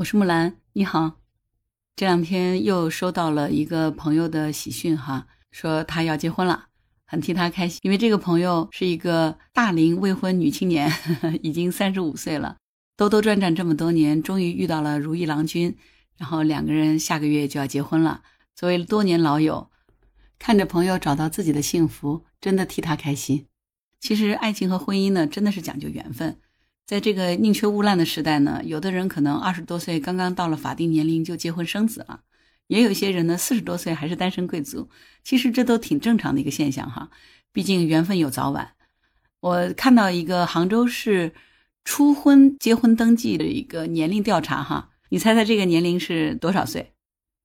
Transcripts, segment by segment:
我是木兰，你好。这两天又收到了一个朋友的喜讯哈，说他要结婚了，很替他开心。因为这个朋友是一个大龄未婚女青年，已经三十五岁了，兜兜转转这么多年，终于遇到了如意郎君，然后两个人下个月就要结婚了。作为多年老友，看着朋友找到自己的幸福，真的替他开心。其实爱情和婚姻呢，真的是讲究缘分。在这个宁缺毋滥的时代呢，有的人可能二十多岁刚刚到了法定年龄就结婚生子了，也有一些人呢四十多岁还是单身贵族。其实这都挺正常的一个现象哈，毕竟缘分有早晚。我看到一个杭州市初婚结婚登记的一个年龄调查哈，你猜猜这个年龄是多少岁？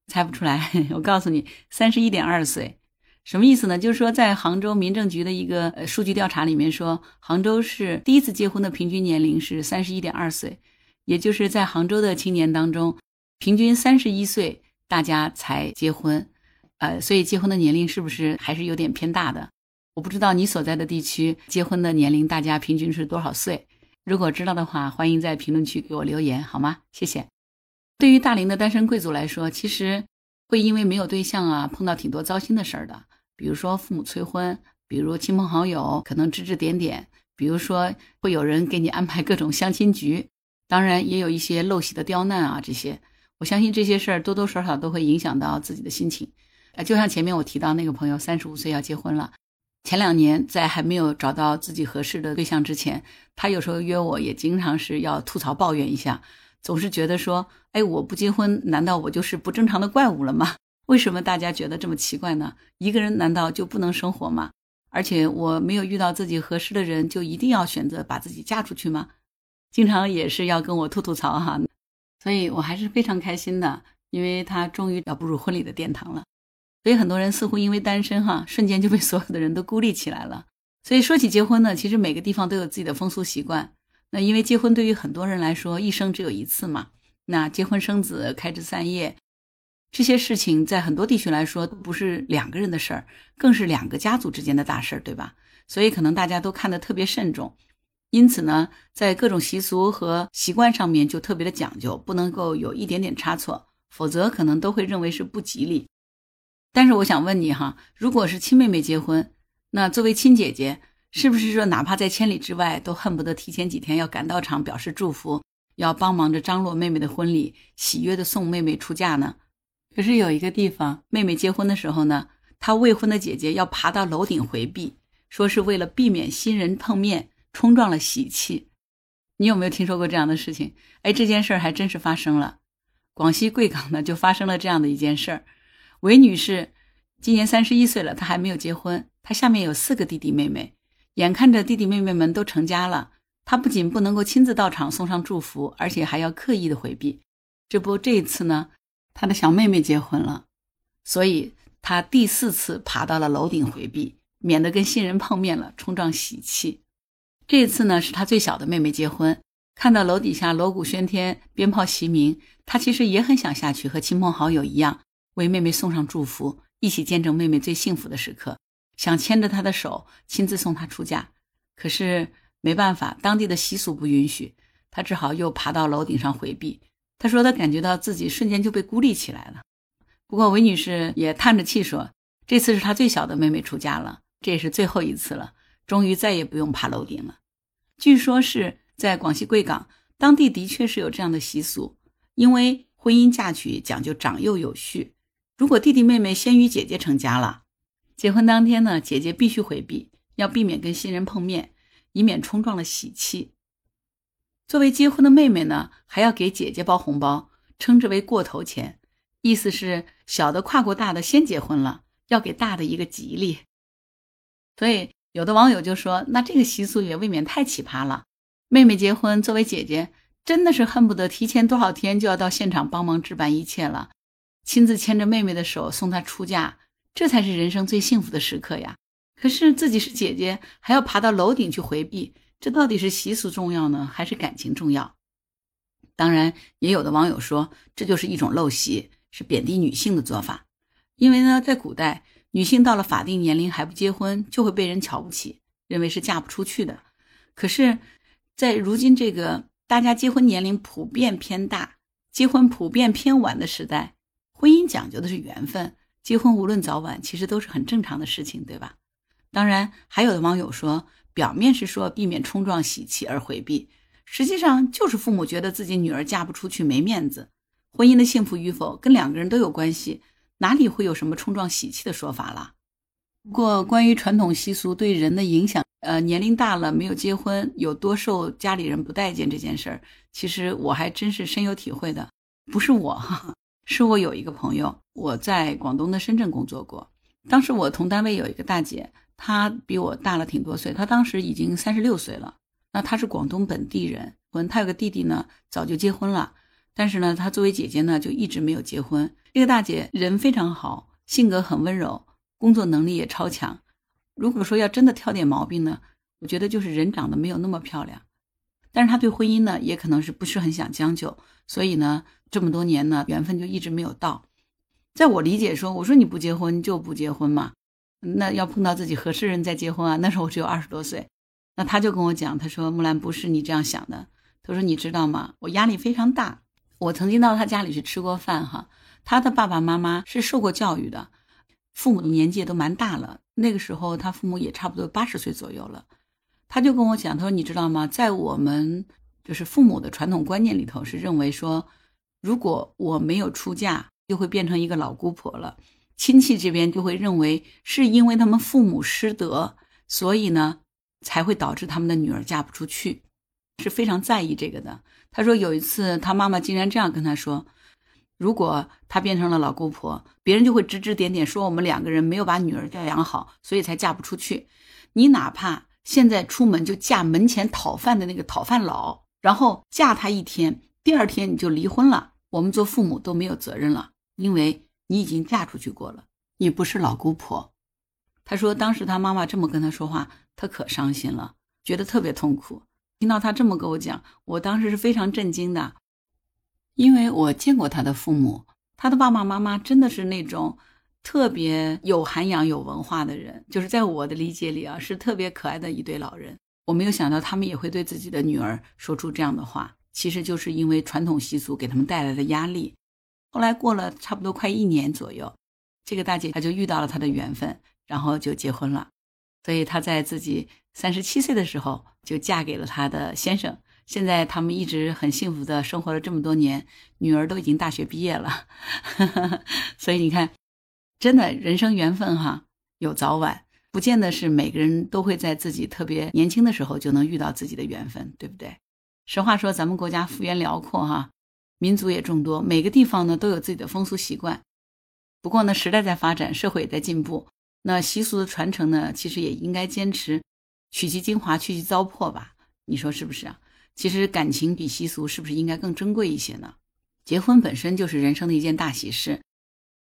猜不出来，我告诉你，三十一点二岁。什么意思呢？就是说，在杭州民政局的一个数据调查里面说，杭州市第一次结婚的平均年龄是三十一点二岁，也就是在杭州的青年当中，平均三十一岁大家才结婚，呃，所以结婚的年龄是不是还是有点偏大的？我不知道你所在的地区结婚的年龄大家平均是多少岁？如果知道的话，欢迎在评论区给我留言好吗？谢谢。对于大龄的单身贵族来说，其实会因为没有对象啊，碰到挺多糟心的事儿的。比如说父母催婚，比如亲朋好友可能指指点点，比如说会有人给你安排各种相亲局，当然也有一些陋习的刁难啊，这些我相信这些事儿多多少少都会影响到自己的心情。啊，就像前面我提到那个朋友，三十五岁要结婚了，前两年在还没有找到自己合适的对象之前，他有时候约我也经常是要吐槽抱怨一下，总是觉得说，哎，我不结婚，难道我就是不正常的怪物了吗？为什么大家觉得这么奇怪呢？一个人难道就不能生活吗？而且我没有遇到自己合适的人，就一定要选择把自己嫁出去吗？经常也是要跟我吐吐槽哈，所以我还是非常开心的，因为他终于要步入婚礼的殿堂了。所以很多人似乎因为单身哈，瞬间就被所有的人都孤立起来了。所以说起结婚呢，其实每个地方都有自己的风俗习惯。那因为结婚对于很多人来说，一生只有一次嘛，那结婚生子、开枝散叶。这些事情在很多地区来说都不是两个人的事儿，更是两个家族之间的大事儿，对吧？所以可能大家都看得特别慎重，因此呢，在各种习俗和习惯上面就特别的讲究，不能够有一点点差错，否则可能都会认为是不吉利。但是我想问你哈，如果是亲妹妹结婚，那作为亲姐姐，是不是说哪怕在千里之外，都恨不得提前几天要赶到场表示祝福，要帮忙着张罗妹妹的婚礼，喜悦的送妹妹出嫁呢？可是有一个地方，妹妹结婚的时候呢，她未婚的姐姐要爬到楼顶回避，说是为了避免新人碰面冲撞了喜气。你有没有听说过这样的事情？哎，这件事儿还真是发生了。广西贵港呢，就发生了这样的一件事儿。韦女士今年三十一岁了，她还没有结婚，她下面有四个弟弟妹妹，眼看着弟弟妹妹们都成家了，她不仅不能够亲自到场送上祝福，而且还要刻意的回避。这不，这一次呢？他的小妹妹结婚了，所以他第四次爬到了楼顶回避，免得跟新人碰面了冲撞喜气。这次呢是他最小的妹妹结婚，看到楼底下锣鼓喧天、鞭炮齐鸣，他其实也很想下去和亲朋好友一样，为妹妹送上祝福，一起见证妹妹最幸福的时刻，想牵着她的手亲自送她出嫁。可是没办法，当地的习俗不允许，他只好又爬到楼顶上回避。他说：“他感觉到自己瞬间就被孤立起来了。”不过韦女士也叹着气说：“这次是她最小的妹妹出嫁了，这也是最后一次了，终于再也不用爬楼顶了。”据说是在广西贵港，当地的确是有这样的习俗，因为婚姻嫁娶讲究长幼有序，如果弟弟妹妹先于姐姐成家了，结婚当天呢，姐姐必须回避，要避免跟新人碰面，以免冲撞了喜气。作为结婚的妹妹呢，还要给姐姐包红包，称之为过头钱，意思是小的跨过大的先结婚了，要给大的一个吉利。所以有的网友就说，那这个习俗也未免太奇葩了。妹妹结婚，作为姐姐，真的是恨不得提前多少天就要到现场帮忙置办一切了，亲自牵着妹妹的手送她出嫁，这才是人生最幸福的时刻呀。可是自己是姐姐，还要爬到楼顶去回避。这到底是习俗重要呢，还是感情重要？当然，也有的网友说，这就是一种陋习，是贬低女性的做法。因为呢，在古代，女性到了法定年龄还不结婚，就会被人瞧不起，认为是嫁不出去的。可是，在如今这个大家结婚年龄普遍偏大，结婚普遍偏晚的时代，婚姻讲究的是缘分，结婚无论早晚，其实都是很正常的事情，对吧？当然，还有的网友说，表面是说避免冲撞喜气而回避，实际上就是父母觉得自己女儿嫁不出去没面子。婚姻的幸福与否跟两个人都有关系，哪里会有什么冲撞喜气的说法了？不过，关于传统习俗对人的影响，呃，年龄大了没有结婚，有多受家里人不待见这件事儿，其实我还真是深有体会的。不是我，是我有一个朋友，我在广东的深圳工作过。当时我同单位有一个大姐，她比我大了挺多岁，她当时已经三十六岁了。那她是广东本地人，婚，她有个弟弟呢，早就结婚了，但是呢，她作为姐姐呢，就一直没有结婚。这个大姐人非常好，性格很温柔。工作能力也超强，如果说要真的挑点毛病呢，我觉得就是人长得没有那么漂亮。但是他对婚姻呢，也可能是不是很想将就，所以呢，这么多年呢，缘分就一直没有到。在我理解说，我说你不结婚就不结婚嘛，那要碰到自己合适人再结婚啊。那时候我只有二十多岁，那他就跟我讲，他说木兰不是你这样想的，他说你知道吗？我压力非常大。我曾经到他家里去吃过饭哈，他的爸爸妈妈是受过教育的。父母的年纪也都蛮大了，那个时候他父母也差不多八十岁左右了。他就跟我讲，他说：“你知道吗？在我们就是父母的传统观念里头，是认为说，如果我没有出嫁，就会变成一个老姑婆了。亲戚这边就会认为是因为他们父母失德，所以呢才会导致他们的女儿嫁不出去，是非常在意这个的。”他说有一次他妈妈竟然这样跟他说。如果她变成了老姑婆，别人就会指指点点说我们两个人没有把女儿教养好，所以才嫁不出去。你哪怕现在出门就嫁门前讨饭的那个讨饭佬，然后嫁他一天，第二天你就离婚了，我们做父母都没有责任了，因为你已经嫁出去过了，你不是老姑婆。他说当时他妈妈这么跟他说话，他可伤心了，觉得特别痛苦。听到他这么跟我讲，我当时是非常震惊的。因为我见过他的父母，他的爸爸妈妈真的是那种特别有涵养、有文化的人，就是在我的理解里啊，是特别可爱的一对老人。我没有想到他们也会对自己的女儿说出这样的话，其实就是因为传统习俗给他们带来的压力。后来过了差不多快一年左右，这个大姐她就遇到了她的缘分，然后就结婚了。所以她在自己三十七岁的时候就嫁给了她的先生。现在他们一直很幸福的生活了这么多年，女儿都已经大学毕业了，所以你看，真的人生缘分哈，有早晚，不见得是每个人都会在自己特别年轻的时候就能遇到自己的缘分，对不对？实话说，咱们国家幅员辽阔哈，民族也众多，每个地方呢都有自己的风俗习惯。不过呢，时代在发展，社会也在进步，那习俗的传承呢，其实也应该坚持取其精华，去其糟粕吧？你说是不是啊？其实感情比习俗是不是应该更珍贵一些呢？结婚本身就是人生的一件大喜事。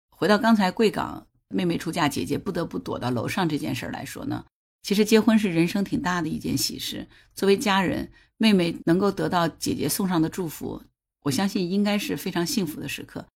回到刚才贵港妹妹出嫁，姐姐不得不躲到楼上这件事儿来说呢，其实结婚是人生挺大的一件喜事。作为家人，妹妹能够得到姐姐送上的祝福，我相信应该是非常幸福的时刻。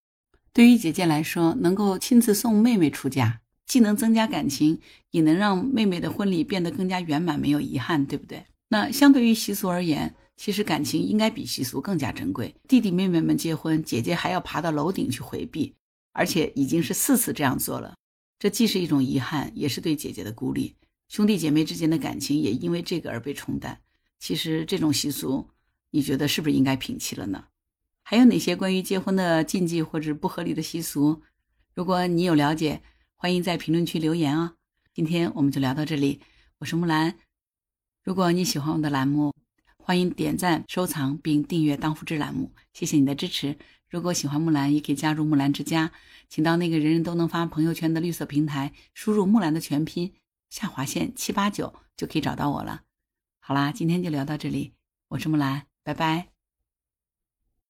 对于姐姐来说，能够亲自送妹妹出嫁，既能增加感情，也能让妹妹的婚礼变得更加圆满，没有遗憾，对不对？那相对于习俗而言，其实感情应该比习俗更加珍贵。弟弟妹妹们结婚，姐姐还要爬到楼顶去回避，而且已经是四次这样做了。这既是一种遗憾，也是对姐姐的孤立。兄弟姐妹之间的感情也因为这个而被冲淡。其实这种习俗，你觉得是不是应该摒弃了呢？还有哪些关于结婚的禁忌或者不合理的习俗？如果你有了解，欢迎在评论区留言哦。今天我们就聊到这里，我是木兰。如果你喜欢我的栏目，欢迎点赞、收藏并订阅“当复制”栏目，谢谢你的支持。如果喜欢木兰，也可以加入木兰之家，请到那个人人都能发朋友圈的绿色平台，输入木兰的全拼下划线七八九，就可以找到我了。好啦，今天就聊到这里，我是木兰，拜拜。